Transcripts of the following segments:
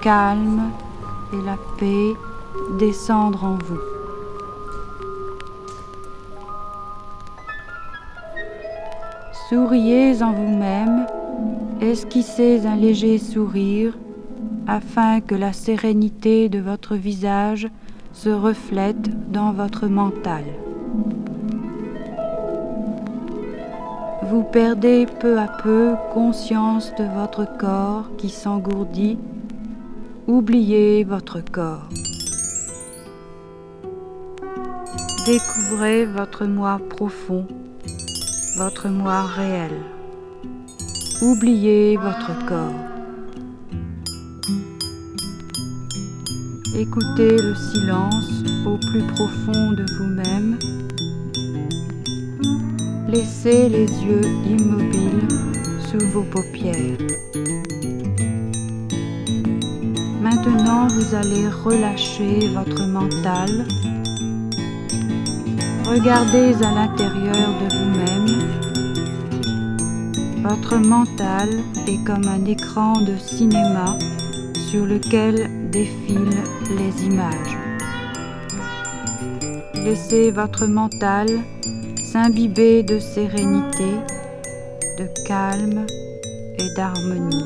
calme et la paix descendre en vous. Souriez en vous-même, esquissez un léger sourire afin que la sérénité de votre visage se reflète dans votre mental. Vous perdez peu à peu conscience de votre corps qui s'engourdit Oubliez votre corps. Découvrez votre moi profond, votre moi réel. Oubliez votre corps. Écoutez le silence au plus profond de vous-même. Laissez les yeux immobiles sous vos paupières. Maintenant, vous allez relâcher votre mental. Regardez à l'intérieur de vous-même. Votre mental est comme un écran de cinéma sur lequel défilent les images. Laissez votre mental s'imbiber de sérénité, de calme et d'harmonie.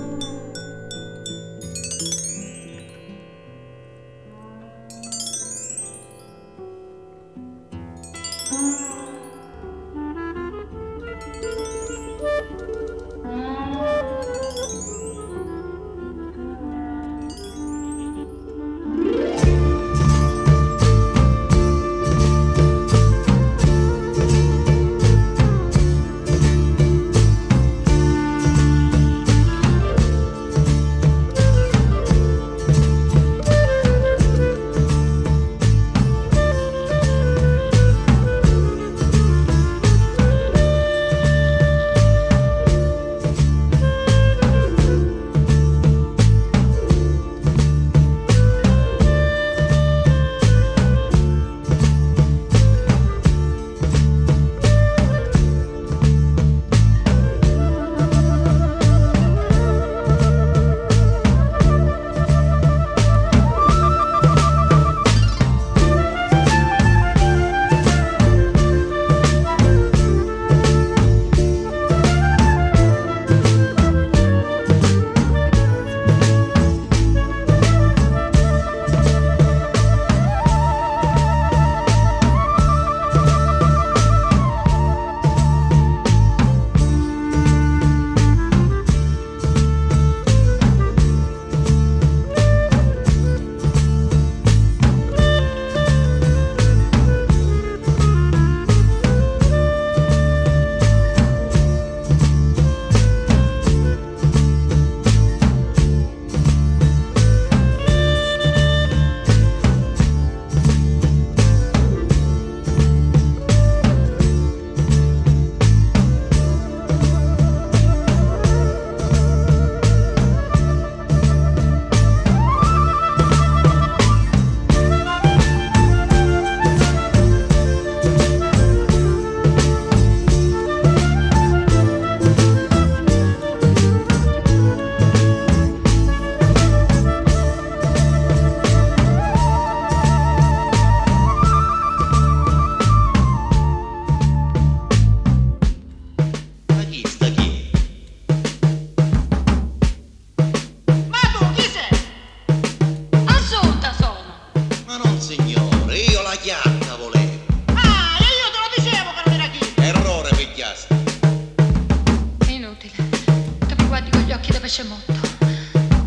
piace molto.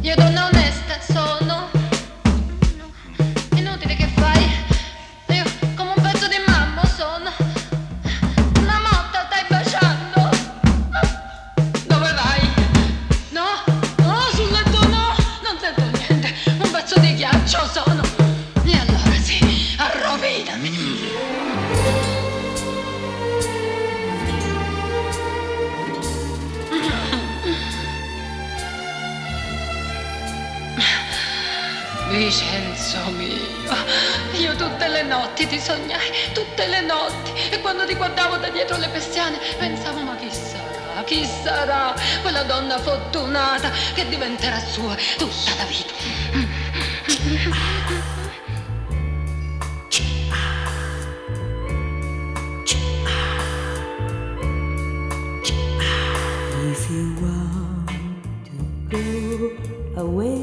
You don't know quella fortunata che diventerà sua tutta la vita. away.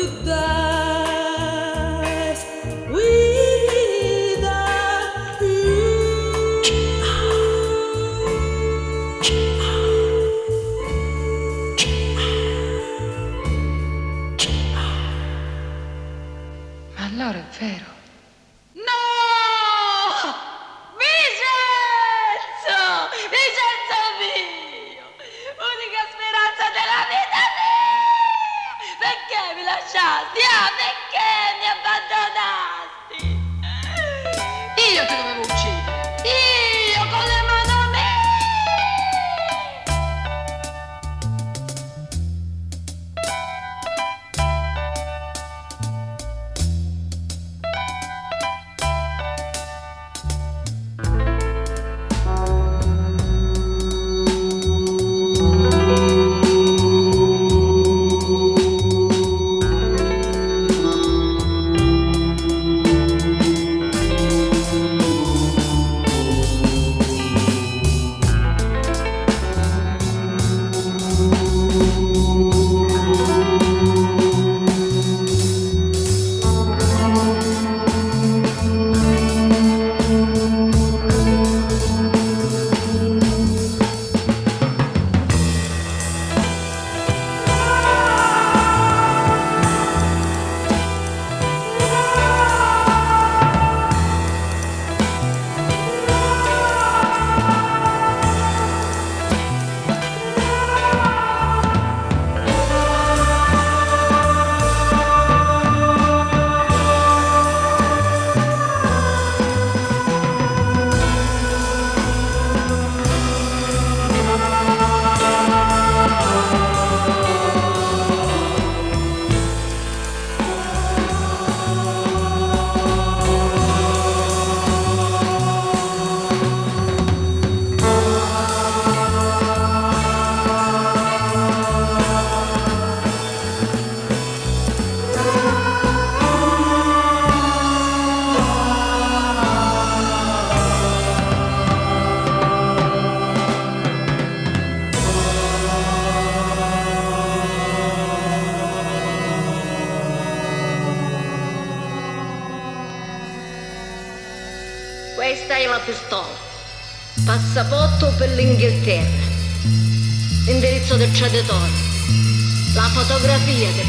goodbye.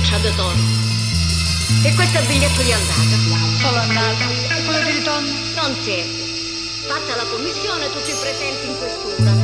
cacciatore. E questo è il biglietto di andata. Solo andata. E quello di ritorno? Non siete. Fatta la commissione, tutti presenti in quest'ora.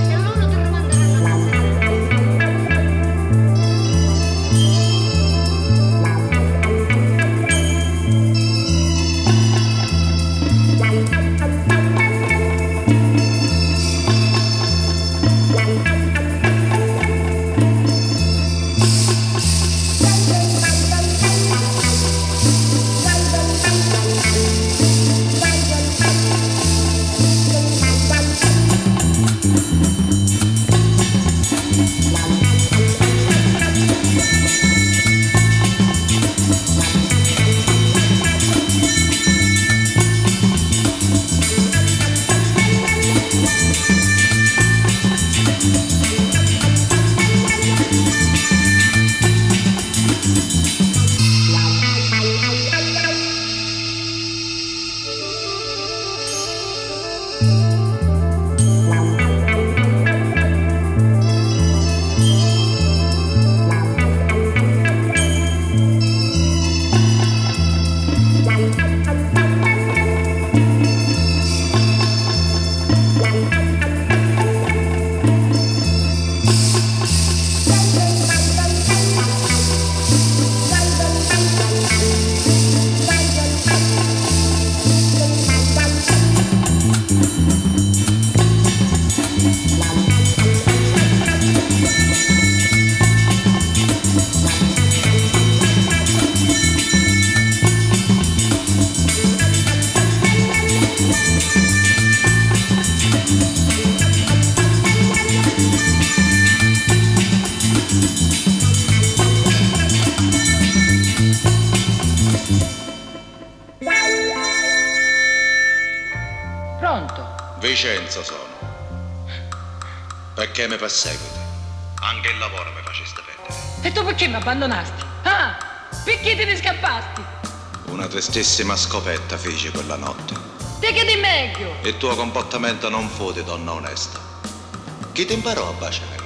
Vicenza sono. Perché mi perseguiti? Anche il lavoro mi faceste perdere. E tu perché mi abbandonasti? Ah, perché te ne scappasti? Una tristissima scopetta fece quella notte. Te che di meglio? Il tuo comportamento non fu di donna onesta. Chi ti imparò a baciare?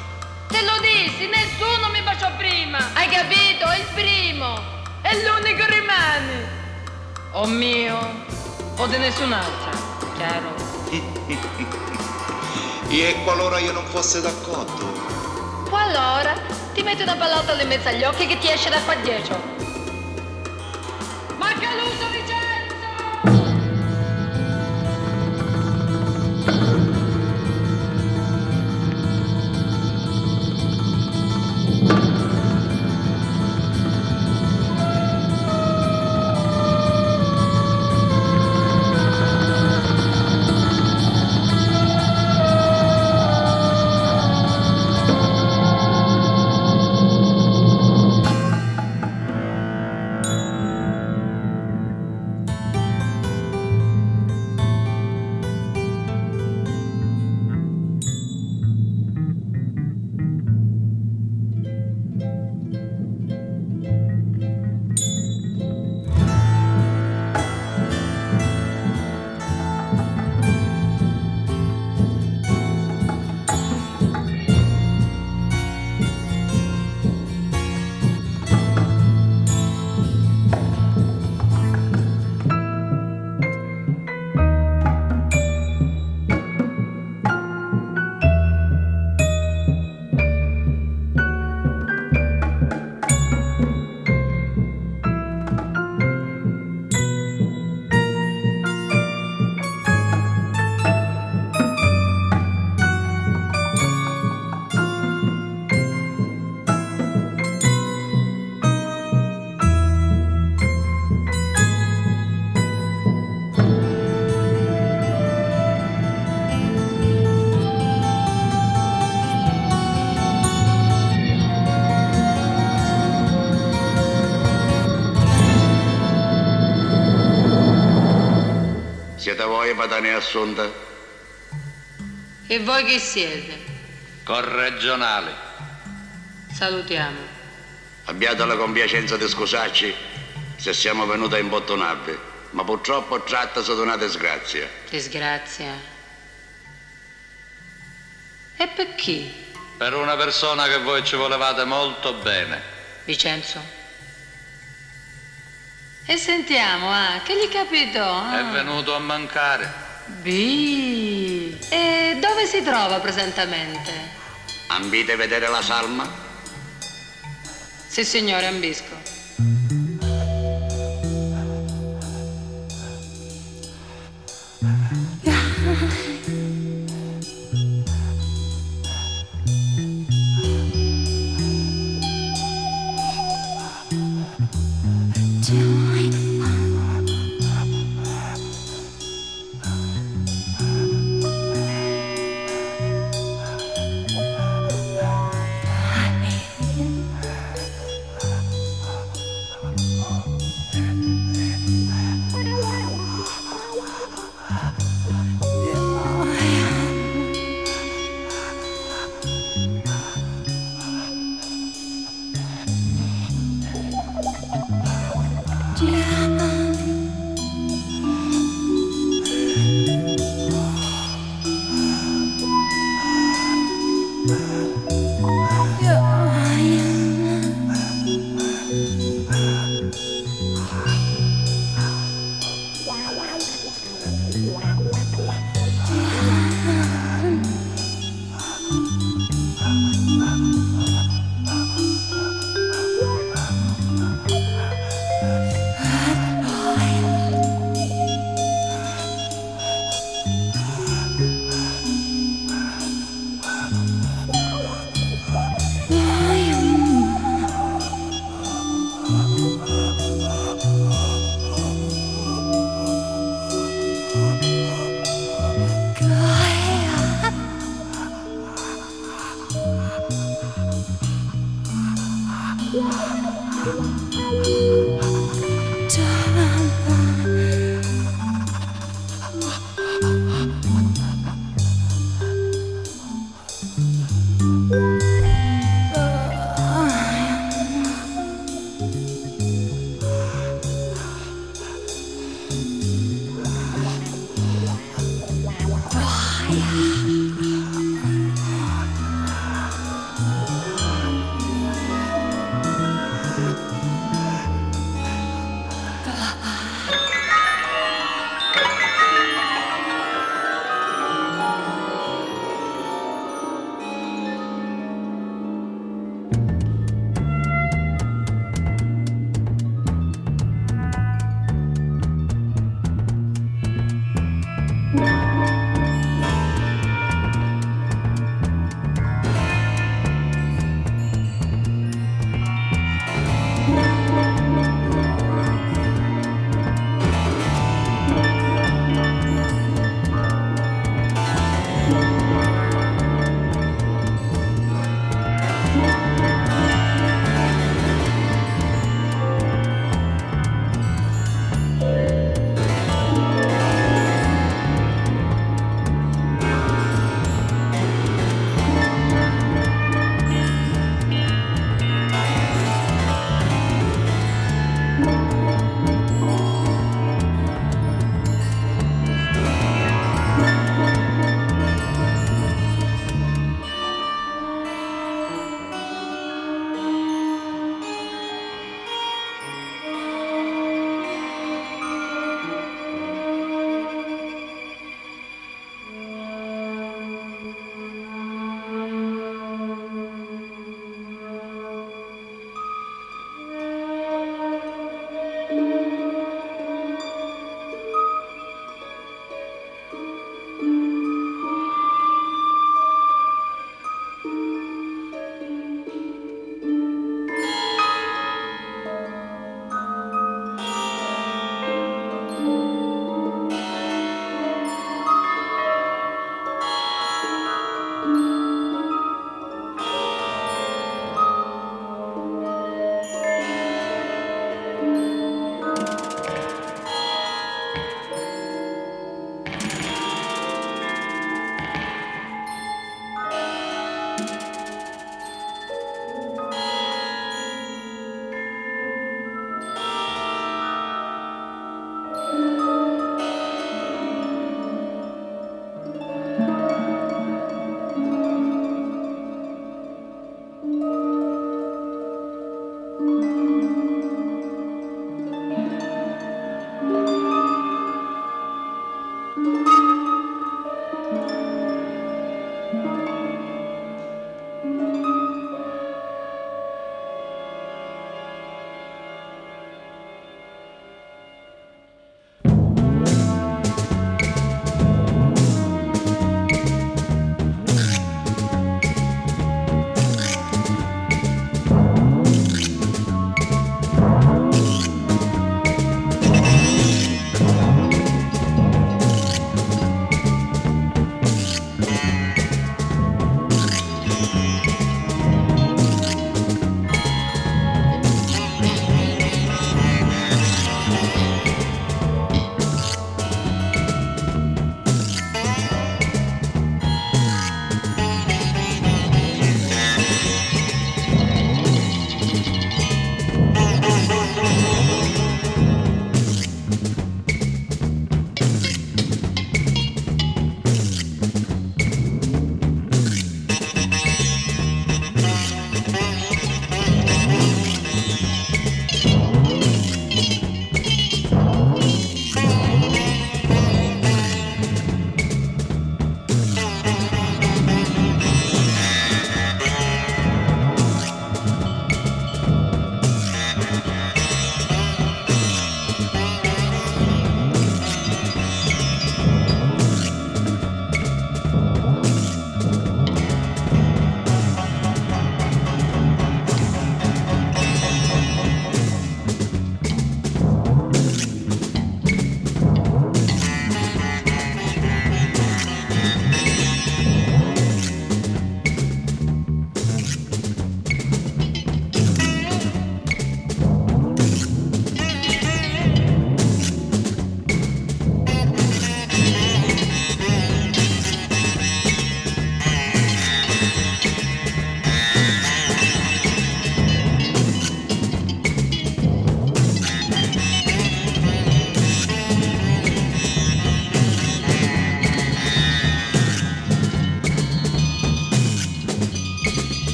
Te lo dissi, nessuno mi baciò prima. Hai capito? È il primo. È l'unico rimane. O oh mio, o di nessun altro, chiaro? e qualora io non fosse d'accordo? Qualora ti metto una pallotta in mezzo agli occhi che ti esce da qua dietro. Ma che l'uso assunta. E voi che siete? Corregionale. Salutiamo. Abbiate la compiacenza di scusarci se siamo venuti a imbottonarvi, ma purtroppo trattasi di una disgrazia. Disgrazia? E per chi? Per una persona che voi ci volevate molto bene. Vincenzo? E sentiamo, ah, che gli capitò? Ah. È venuto a mancare. B. E dove si trova presentemente? Ambite vedere la salma? Sì, signore, ambisco.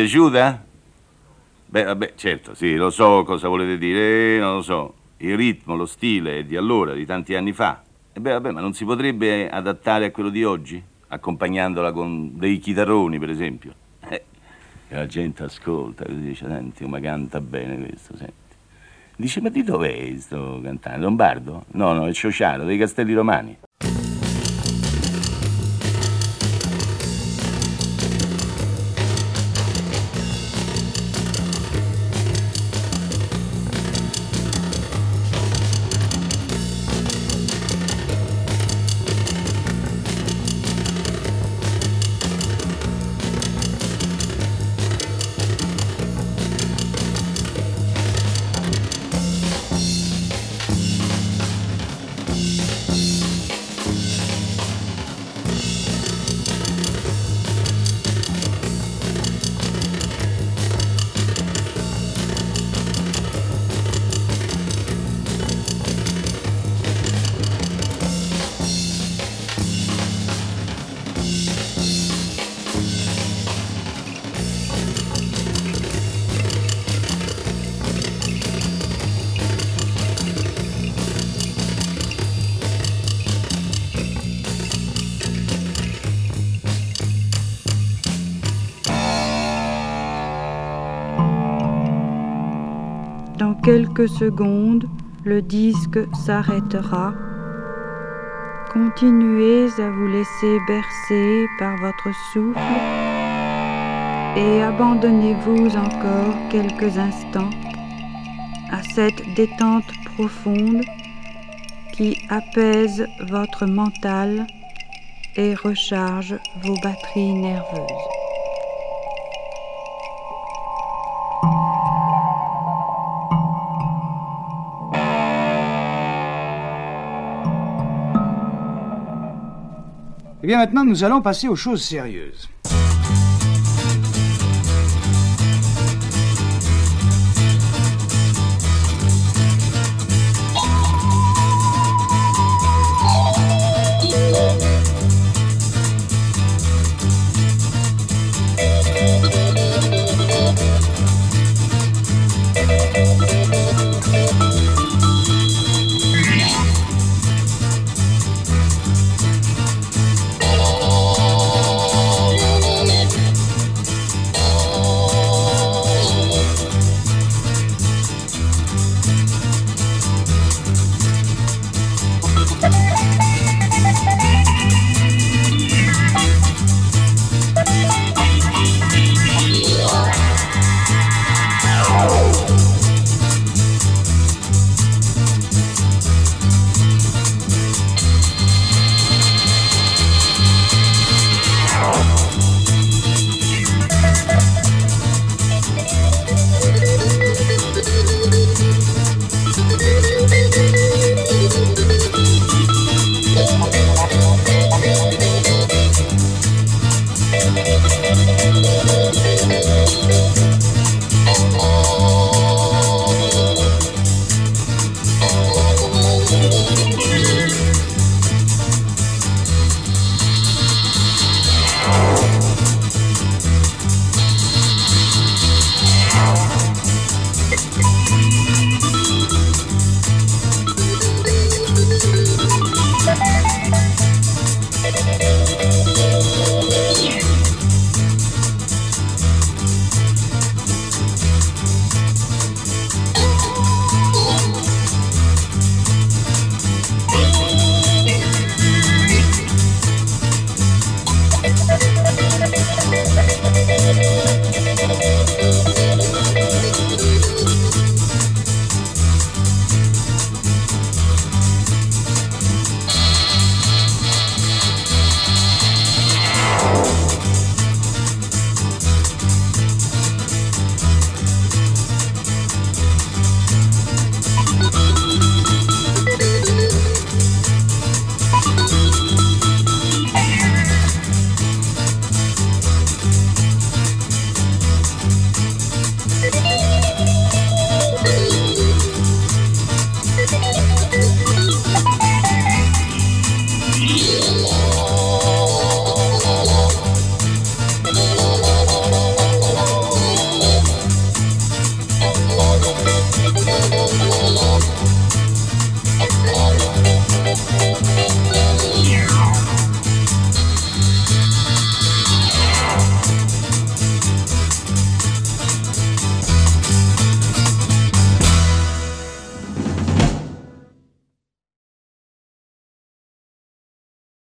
piaciuta? Beh, vabbè, certo, sì, lo so cosa volete dire, eh, non lo so. Il ritmo, lo stile è di allora, di tanti anni fa. E beh, vabbè, ma non si potrebbe adattare a quello di oggi? Accompagnandola con dei chitarroni, per esempio. Eh, e la gente ascolta, così dice, senti, ma canta bene questo, senti. Dice, ma di dove è sto cantante? Lombardo? No, no, è Ciociano, dei Castelli Romani. quelques secondes, le disque s'arrêtera. Continuez à vous laisser bercer par votre souffle et abandonnez-vous encore quelques instants à cette détente profonde qui apaise votre mental et recharge vos batteries nerveuses. Eh bien maintenant, nous allons passer aux choses sérieuses.